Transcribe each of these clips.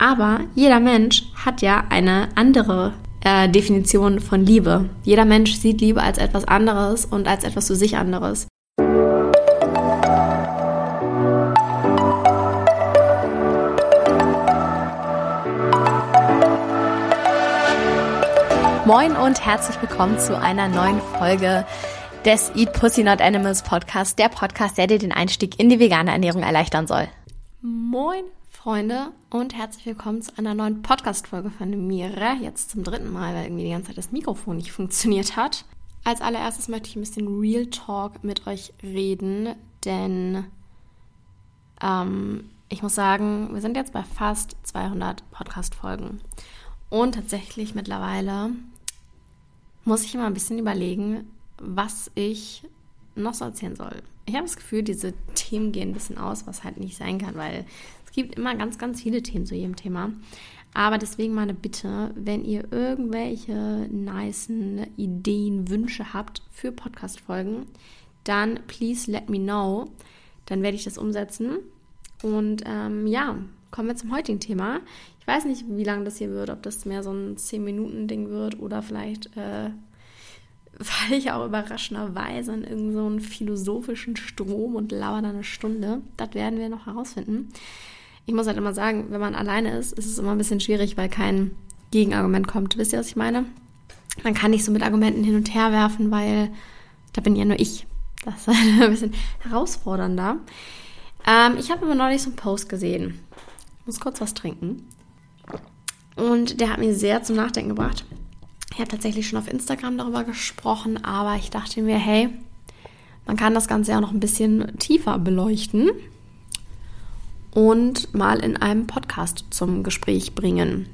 Aber jeder Mensch hat ja eine andere äh, Definition von Liebe. Jeder Mensch sieht Liebe als etwas anderes und als etwas für sich anderes. Moin und herzlich willkommen zu einer neuen Folge des Eat Pussy Not Animals Podcast, der Podcast, der dir den Einstieg in die vegane Ernährung erleichtern soll. Moin Freunde und herzlich willkommen zu einer neuen Podcast-Folge von mir. Jetzt zum dritten Mal, weil irgendwie die ganze Zeit das Mikrofon nicht funktioniert hat. Als allererstes möchte ich ein bisschen Real Talk mit euch reden, denn ähm, ich muss sagen, wir sind jetzt bei fast 200 Podcast-Folgen. Und tatsächlich mittlerweile muss ich immer ein bisschen überlegen, was ich noch so erzählen soll. Ich habe das Gefühl, diese Themen gehen ein bisschen aus, was halt nicht sein kann, weil es gibt immer ganz, ganz viele Themen zu jedem Thema. Aber deswegen meine Bitte, wenn ihr irgendwelche nicen Ideen, Wünsche habt für Podcast-Folgen, dann please let me know. Dann werde ich das umsetzen. Und ähm, ja, kommen wir zum heutigen Thema. Ich weiß nicht, wie lange das hier wird, ob das mehr so ein 10-Minuten-Ding wird oder vielleicht äh, falle ich auch überraschenderweise in irgendeinen so philosophischen Strom und lauere dann eine Stunde. Das werden wir noch herausfinden. Ich muss halt immer sagen, wenn man alleine ist, ist es immer ein bisschen schwierig, weil kein Gegenargument kommt. Wisst ihr, was ich meine? Man kann nicht so mit Argumenten hin und her werfen, weil da bin ja nur ich. Das ist halt ein bisschen herausfordernder. Ähm, ich habe aber neulich so einen Post gesehen. Ich muss kurz was trinken. Und der hat mich sehr zum Nachdenken gebracht. Ich habe tatsächlich schon auf Instagram darüber gesprochen, aber ich dachte mir, hey, man kann das Ganze ja noch ein bisschen tiefer beleuchten und mal in einem Podcast zum Gespräch bringen.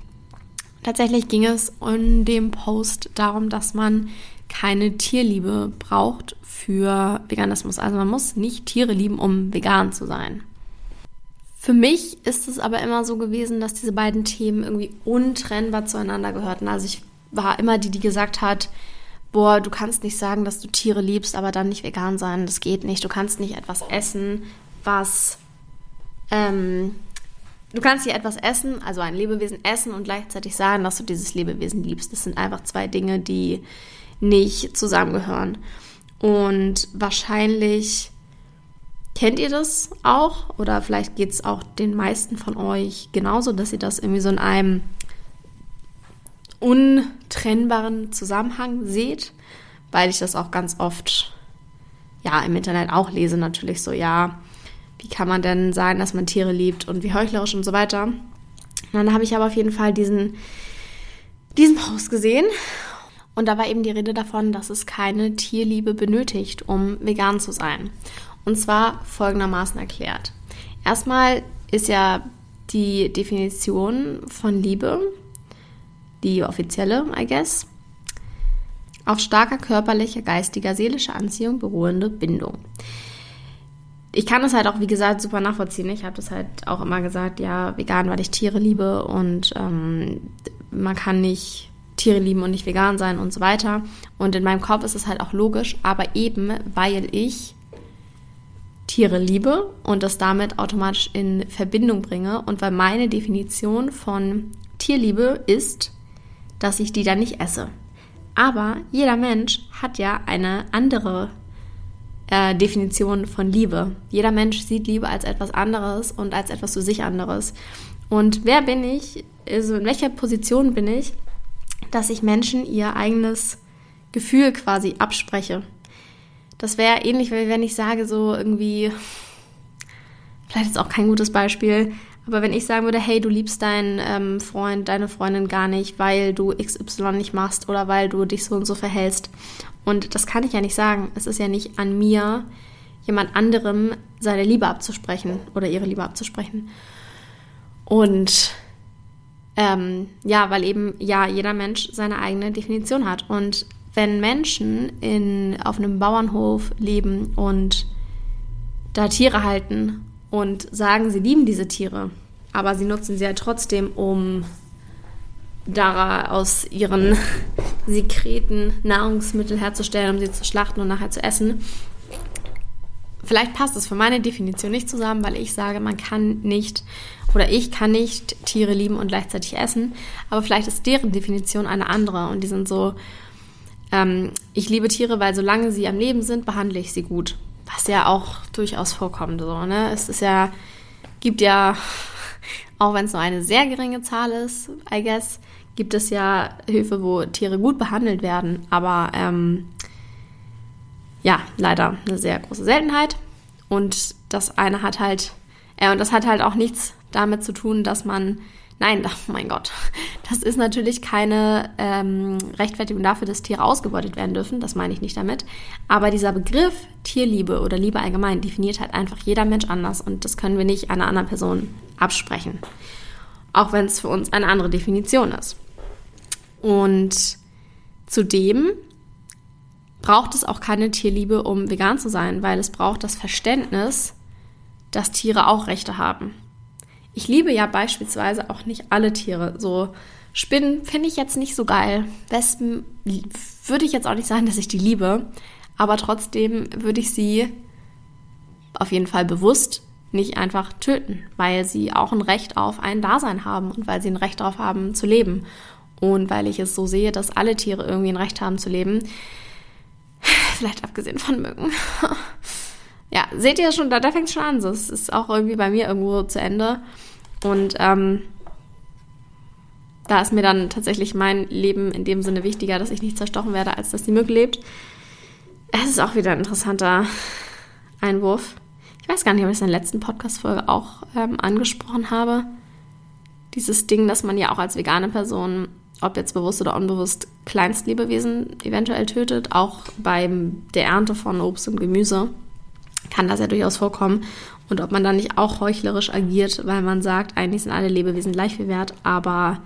Tatsächlich ging es in dem Post darum, dass man keine Tierliebe braucht für Veganismus. Also man muss nicht Tiere lieben, um vegan zu sein. Für mich ist es aber immer so gewesen, dass diese beiden Themen irgendwie untrennbar zueinander gehörten. Also ich war immer die, die gesagt hat, boah, du kannst nicht sagen, dass du Tiere liebst, aber dann nicht vegan sein. Das geht nicht. Du kannst nicht etwas essen, was ähm, du kannst hier etwas essen, also ein Lebewesen essen und gleichzeitig sagen, dass du dieses Lebewesen liebst. Das sind einfach zwei Dinge, die nicht zusammengehören. Und wahrscheinlich kennt ihr das auch oder vielleicht geht es auch den meisten von euch genauso, dass ihr das irgendwie so in einem untrennbaren Zusammenhang seht, weil ich das auch ganz oft ja im Internet auch lese natürlich so ja wie kann man denn sagen, dass man Tiere liebt und wie heuchlerisch und so weiter. Und dann habe ich aber auf jeden Fall diesen, diesen Post gesehen. Und da war eben die Rede davon, dass es keine Tierliebe benötigt, um vegan zu sein. Und zwar folgendermaßen erklärt. Erstmal ist ja die Definition von Liebe, die offizielle, I guess, auf starker körperlicher, geistiger, seelischer Anziehung beruhende Bindung ich kann das halt auch, wie gesagt, super nachvollziehen. Ich habe das halt auch immer gesagt, ja, vegan, weil ich Tiere liebe und ähm, man kann nicht Tiere lieben und nicht vegan sein und so weiter. Und in meinem Kopf ist es halt auch logisch, aber eben, weil ich Tiere liebe und das damit automatisch in Verbindung bringe und weil meine Definition von Tierliebe ist, dass ich die dann nicht esse. Aber jeder Mensch hat ja eine andere äh, Definition von Liebe. Jeder Mensch sieht Liebe als etwas anderes und als etwas für sich anderes. Und wer bin ich, also in welcher Position bin ich, dass ich Menschen ihr eigenes Gefühl quasi abspreche? Das wäre ähnlich, wenn ich sage, so irgendwie, vielleicht ist auch kein gutes Beispiel, aber wenn ich sagen würde, hey, du liebst deinen ähm, Freund, deine Freundin gar nicht, weil du XY nicht machst oder weil du dich so und so verhältst. Und das kann ich ja nicht sagen. Es ist ja nicht an mir, jemand anderem seine Liebe abzusprechen oder ihre Liebe abzusprechen. Und ähm, ja, weil eben ja jeder Mensch seine eigene Definition hat. Und wenn Menschen in, auf einem Bauernhof leben und da Tiere halten und sagen, sie lieben diese Tiere, aber sie nutzen sie ja trotzdem, um daraus ihren Sekreten Nahrungsmittel herzustellen, um sie zu schlachten und nachher zu essen. Vielleicht passt es für meine Definition nicht zusammen, weil ich sage, man kann nicht oder ich kann nicht Tiere lieben und gleichzeitig essen. Aber vielleicht ist deren Definition eine andere und die sind so, ähm, ich liebe Tiere, weil solange sie am Leben sind, behandle ich sie gut. Was ja auch durchaus vorkommt. So, ne? Es ist ja, gibt ja, auch wenn es nur eine sehr geringe Zahl ist, I guess, gibt es ja Höfe, wo Tiere gut behandelt werden. Aber ähm, ja, leider eine sehr große Seltenheit. Und das eine hat halt, äh, und das hat halt auch nichts damit zu tun, dass man, nein, oh mein Gott, das ist natürlich keine ähm, Rechtfertigung dafür, dass Tiere ausgebeutet werden dürfen, das meine ich nicht damit. Aber dieser Begriff Tierliebe oder Liebe allgemein definiert halt einfach jeder Mensch anders und das können wir nicht einer anderen Person absprechen. Auch wenn es für uns eine andere Definition ist. Und zudem braucht es auch keine Tierliebe, um vegan zu sein, weil es braucht das Verständnis, dass Tiere auch Rechte haben. Ich liebe ja beispielsweise auch nicht alle Tiere. So Spinnen finde ich jetzt nicht so geil. Wespen würde ich jetzt auch nicht sagen, dass ich die liebe, aber trotzdem würde ich sie auf jeden Fall bewusst nicht einfach töten, weil sie auch ein Recht auf ein Dasein haben und weil sie ein Recht darauf haben zu leben. Und weil ich es so sehe, dass alle Tiere irgendwie ein Recht haben zu leben, Vielleicht abgesehen von Mücken. ja, seht ihr schon, da, da fängt es schon an. Es ist auch irgendwie bei mir irgendwo zu Ende. Und ähm, da ist mir dann tatsächlich mein Leben in dem Sinne wichtiger, dass ich nicht zerstochen werde, als dass die Mücke lebt. Es ist auch wieder ein interessanter Einwurf. Ich weiß gar nicht, ob ich es in der letzten Podcast-Folge auch ähm, angesprochen habe. Dieses Ding, dass man ja auch als vegane Person ob jetzt bewusst oder unbewusst, Kleinstlebewesen eventuell tötet. Auch bei der Ernte von Obst und Gemüse kann das ja durchaus vorkommen. Und ob man dann nicht auch heuchlerisch agiert, weil man sagt, eigentlich sind alle Lebewesen gleich viel wert, aber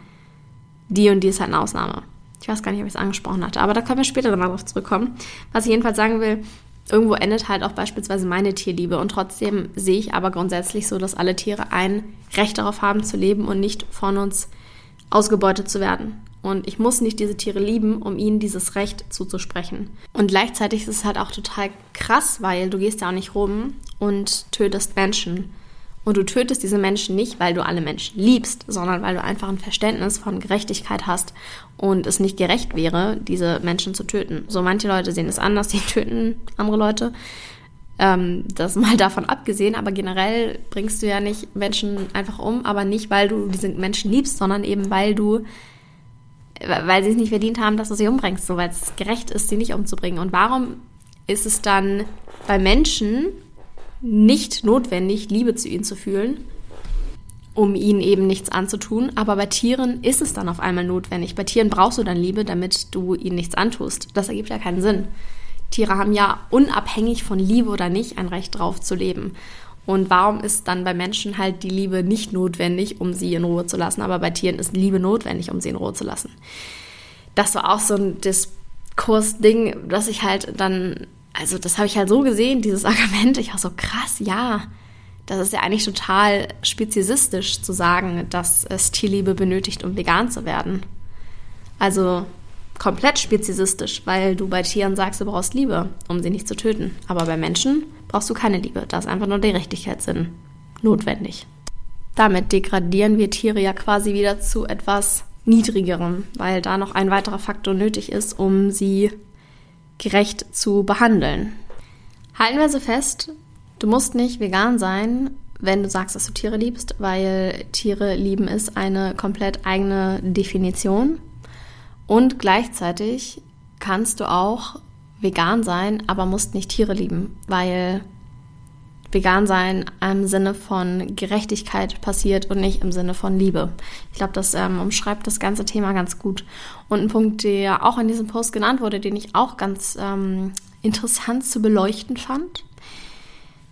die und die ist halt eine Ausnahme. Ich weiß gar nicht, ob ich es angesprochen hatte, aber da können wir später nochmal drauf zurückkommen. Was ich jedenfalls sagen will, irgendwo endet halt auch beispielsweise meine Tierliebe. Und trotzdem sehe ich aber grundsätzlich so, dass alle Tiere ein Recht darauf haben zu leben und nicht von uns ausgebeutet zu werden. Und ich muss nicht diese Tiere lieben, um ihnen dieses Recht zuzusprechen. Und gleichzeitig ist es halt auch total krass, weil du gehst ja auch nicht rum und tötest Menschen. Und du tötest diese Menschen nicht, weil du alle Menschen liebst, sondern weil du einfach ein Verständnis von Gerechtigkeit hast und es nicht gerecht wäre, diese Menschen zu töten. So manche Leute sehen es anders, die töten andere Leute. Ähm, das mal davon abgesehen, aber generell bringst du ja nicht Menschen einfach um, aber nicht, weil du diese Menschen liebst, sondern eben, weil du, weil sie es nicht verdient haben, dass du sie umbringst, so weil es gerecht ist, sie nicht umzubringen. Und warum ist es dann bei Menschen nicht notwendig, Liebe zu ihnen zu fühlen, um ihnen eben nichts anzutun. Aber bei Tieren ist es dann auf einmal notwendig. Bei Tieren brauchst du dann Liebe, damit du ihnen nichts antust. Das ergibt ja keinen Sinn. Tiere haben ja unabhängig von Liebe oder nicht ein Recht drauf zu leben. Und warum ist dann bei Menschen halt die Liebe nicht notwendig, um sie in Ruhe zu lassen, aber bei Tieren ist Liebe notwendig, um sie in Ruhe zu lassen? Das war auch so ein Diskursding, dass ich halt dann, also das habe ich halt so gesehen, dieses Argument, ich war so krass, ja, das ist ja eigentlich total speziesistisch zu sagen, dass es Tierliebe benötigt, um vegan zu werden. Also komplett speziesistisch, weil du bei Tieren sagst, du brauchst Liebe, um sie nicht zu töten. Aber bei Menschen brauchst du keine Liebe. Da ist einfach nur der Gerechtigkeitssinn notwendig. Damit degradieren wir Tiere ja quasi wieder zu etwas Niedrigerem, weil da noch ein weiterer Faktor nötig ist, um sie gerecht zu behandeln. Halten wir so fest, du musst nicht vegan sein, wenn du sagst, dass du Tiere liebst, weil Tiere lieben ist eine komplett eigene Definition. Und gleichzeitig kannst du auch vegan sein, aber musst nicht Tiere lieben, weil vegan sein im Sinne von Gerechtigkeit passiert und nicht im Sinne von Liebe. Ich glaube, das ähm, umschreibt das ganze Thema ganz gut. Und ein Punkt, der auch in diesem Post genannt wurde, den ich auch ganz ähm, interessant zu beleuchten fand,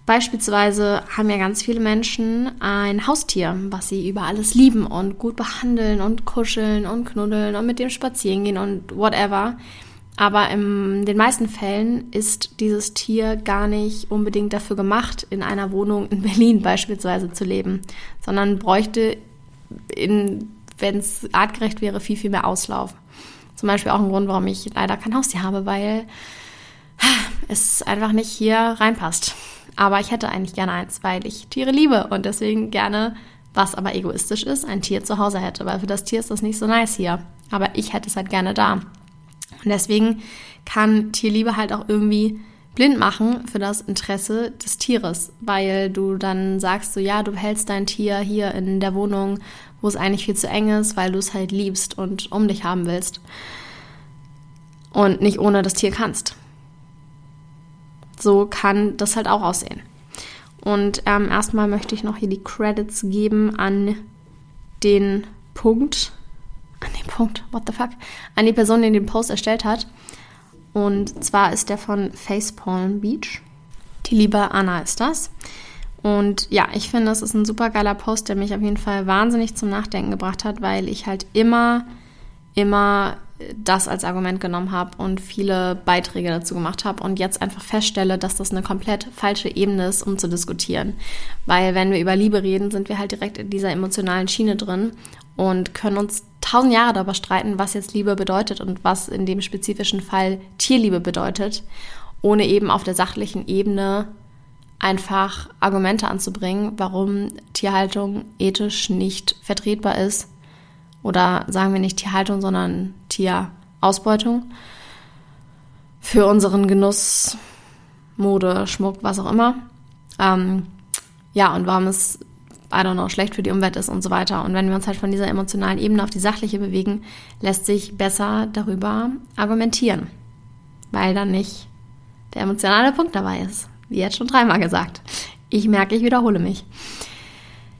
Beispielsweise haben ja ganz viele Menschen ein Haustier, was sie über alles lieben und gut behandeln und kuscheln und knuddeln und mit dem spazieren gehen und whatever. Aber in den meisten Fällen ist dieses Tier gar nicht unbedingt dafür gemacht, in einer Wohnung in Berlin beispielsweise zu leben, sondern bräuchte, wenn es artgerecht wäre, viel, viel mehr Auslauf. Zum Beispiel auch ein Grund, warum ich leider kein Haustier habe, weil es einfach nicht hier reinpasst. Aber ich hätte eigentlich gerne eins, weil ich Tiere liebe und deswegen gerne, was aber egoistisch ist, ein Tier zu Hause hätte, weil für das Tier ist das nicht so nice hier. Aber ich hätte es halt gerne da. Und deswegen kann Tierliebe halt auch irgendwie blind machen für das Interesse des Tieres, weil du dann sagst so, ja, du hältst dein Tier hier in der Wohnung, wo es eigentlich viel zu eng ist, weil du es halt liebst und um dich haben willst und nicht ohne das Tier kannst. So kann das halt auch aussehen. Und ähm, erstmal möchte ich noch hier die Credits geben an den Punkt, an den Punkt, what the fuck, an die Person, die den Post erstellt hat. Und zwar ist der von Facepalm Beach. Die liebe Anna ist das. Und ja, ich finde, es ist ein super geiler Post, der mich auf jeden Fall wahnsinnig zum Nachdenken gebracht hat, weil ich halt immer, immer das als Argument genommen habe und viele Beiträge dazu gemacht habe und jetzt einfach feststelle, dass das eine komplett falsche Ebene ist, um zu diskutieren. Weil wenn wir über Liebe reden, sind wir halt direkt in dieser emotionalen Schiene drin und können uns tausend Jahre darüber streiten, was jetzt Liebe bedeutet und was in dem spezifischen Fall Tierliebe bedeutet, ohne eben auf der sachlichen Ebene einfach Argumente anzubringen, warum Tierhaltung ethisch nicht vertretbar ist oder sagen wir nicht Tierhaltung, sondern Tierausbeutung für unseren Genuss, Mode, Schmuck, was auch immer. Ähm, ja, und warum es, I don't know, schlecht für die Umwelt ist und so weiter. Und wenn wir uns halt von dieser emotionalen Ebene auf die sachliche bewegen, lässt sich besser darüber argumentieren, weil dann nicht der emotionale Punkt dabei ist. Wie jetzt schon dreimal gesagt. Ich merke, ich wiederhole mich.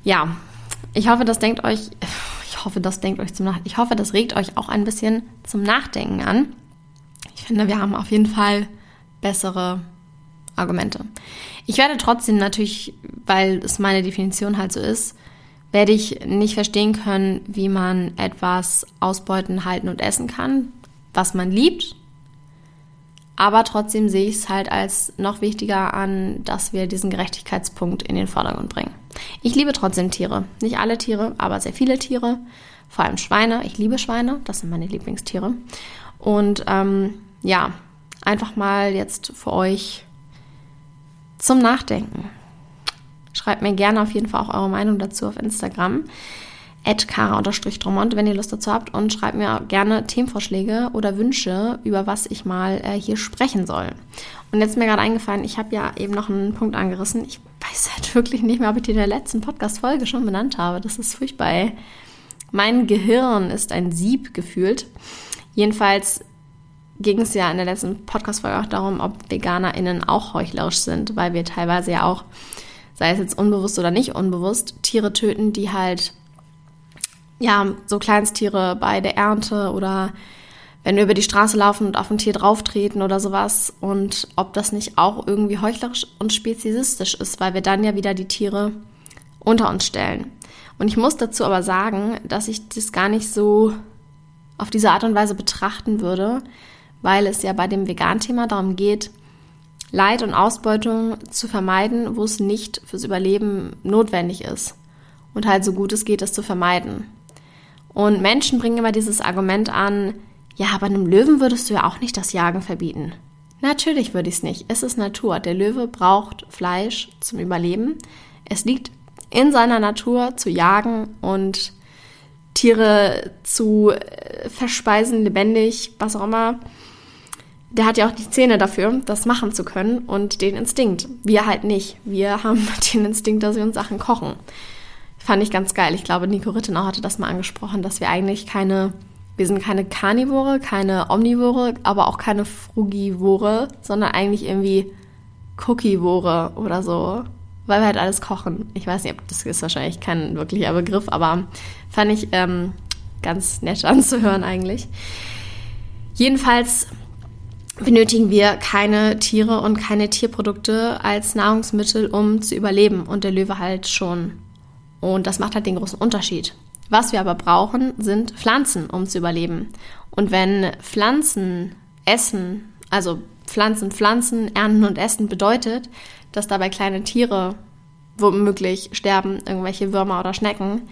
Ja, ich hoffe, das denkt euch, ich hoffe, das denkt euch zum Nach ich hoffe, das regt euch auch ein bisschen zum Nachdenken an. Ich finde, wir haben auf jeden Fall bessere Argumente. Ich werde trotzdem natürlich, weil es meine Definition halt so ist, werde ich nicht verstehen können, wie man etwas ausbeuten, halten und essen kann, was man liebt. Aber trotzdem sehe ich es halt als noch wichtiger an, dass wir diesen Gerechtigkeitspunkt in den Vordergrund bringen. Ich liebe trotzdem Tiere. Nicht alle Tiere, aber sehr viele Tiere. Vor allem Schweine. Ich liebe Schweine. Das sind meine Lieblingstiere. Und ähm, ja, einfach mal jetzt für euch zum Nachdenken. Schreibt mir gerne auf jeden Fall auch eure Meinung dazu auf Instagram kara-dromont, wenn ihr Lust dazu habt und schreibt mir gerne Themenvorschläge oder Wünsche, über was ich mal äh, hier sprechen soll. Und jetzt ist mir gerade eingefallen, ich habe ja eben noch einen Punkt angerissen. Ich weiß halt wirklich nicht mehr, ob ich die in der letzten Podcast-Folge schon benannt habe. Das ist furchtbar. Ey. Mein Gehirn ist ein Sieb gefühlt. Jedenfalls ging es ja in der letzten Podcast-Folge auch darum, ob VeganerInnen auch heuchlerisch sind, weil wir teilweise ja auch, sei es jetzt unbewusst oder nicht unbewusst, Tiere töten, die halt ja, so Kleinsttiere bei der Ernte oder wenn wir über die Straße laufen und auf ein Tier drauftreten oder sowas und ob das nicht auch irgendwie heuchlerisch und speziesistisch ist, weil wir dann ja wieder die Tiere unter uns stellen. Und ich muss dazu aber sagen, dass ich das gar nicht so auf diese Art und Weise betrachten würde, weil es ja bei dem Vegan-Thema darum geht, Leid und Ausbeutung zu vermeiden, wo es nicht fürs Überleben notwendig ist. Und halt so gut es geht, es zu vermeiden. Und Menschen bringen immer dieses Argument an, ja, aber einem Löwen würdest du ja auch nicht das Jagen verbieten. Natürlich würde ich es nicht. Es ist Natur. Der Löwe braucht Fleisch zum Überleben. Es liegt in seiner Natur zu jagen und Tiere zu äh, verspeisen, lebendig, was auch immer. Der hat ja auch die Zähne dafür, das machen zu können und den Instinkt. Wir halt nicht. Wir haben den Instinkt, dass wir uns Sachen kochen. Fand ich ganz geil. Ich glaube, Nico Rittenau hatte das mal angesprochen, dass wir eigentlich keine, wir sind keine Karnivore, keine Omnivore, aber auch keine Frugivore, sondern eigentlich irgendwie Cookievore oder so, weil wir halt alles kochen. Ich weiß nicht, das ist wahrscheinlich kein wirklicher Begriff, aber fand ich ähm, ganz nett anzuhören eigentlich. Jedenfalls benötigen wir keine Tiere und keine Tierprodukte als Nahrungsmittel, um zu überleben und der Löwe halt schon. Und das macht halt den großen Unterschied. Was wir aber brauchen, sind Pflanzen, um zu überleben. Und wenn Pflanzen essen, also Pflanzen, Pflanzen, ernten und essen bedeutet, dass dabei kleine Tiere womöglich sterben, irgendwelche Würmer oder Schnecken,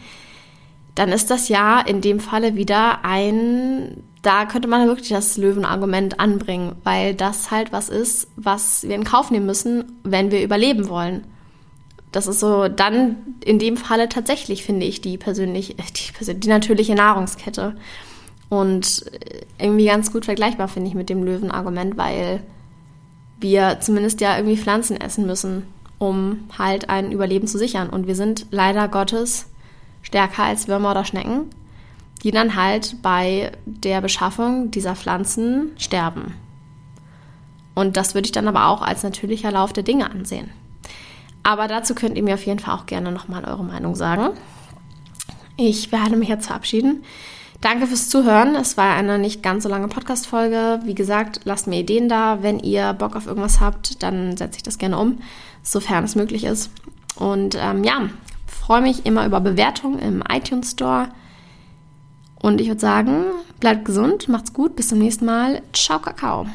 dann ist das ja in dem Falle wieder ein da könnte man wirklich das Löwenargument anbringen, weil das halt was ist, was wir in Kauf nehmen müssen, wenn wir überleben wollen. Das ist so dann in dem Falle tatsächlich, finde ich, die persönlich, die, die natürliche Nahrungskette. Und irgendwie ganz gut vergleichbar, finde ich, mit dem Löwenargument, weil wir zumindest ja irgendwie Pflanzen essen müssen, um halt ein Überleben zu sichern. Und wir sind leider Gottes stärker als Würmer oder Schnecken, die dann halt bei der Beschaffung dieser Pflanzen sterben. Und das würde ich dann aber auch als natürlicher Lauf der Dinge ansehen. Aber dazu könnt ihr mir auf jeden Fall auch gerne nochmal eure Meinung sagen. Ich werde mich jetzt verabschieden. Danke fürs Zuhören. Es war eine nicht ganz so lange Podcast-Folge. Wie gesagt, lasst mir Ideen da. Wenn ihr Bock auf irgendwas habt, dann setze ich das gerne um, sofern es möglich ist. Und ähm, ja, freue mich immer über Bewertungen im iTunes Store. Und ich würde sagen, bleibt gesund, macht's gut, bis zum nächsten Mal. Ciao, Kakao.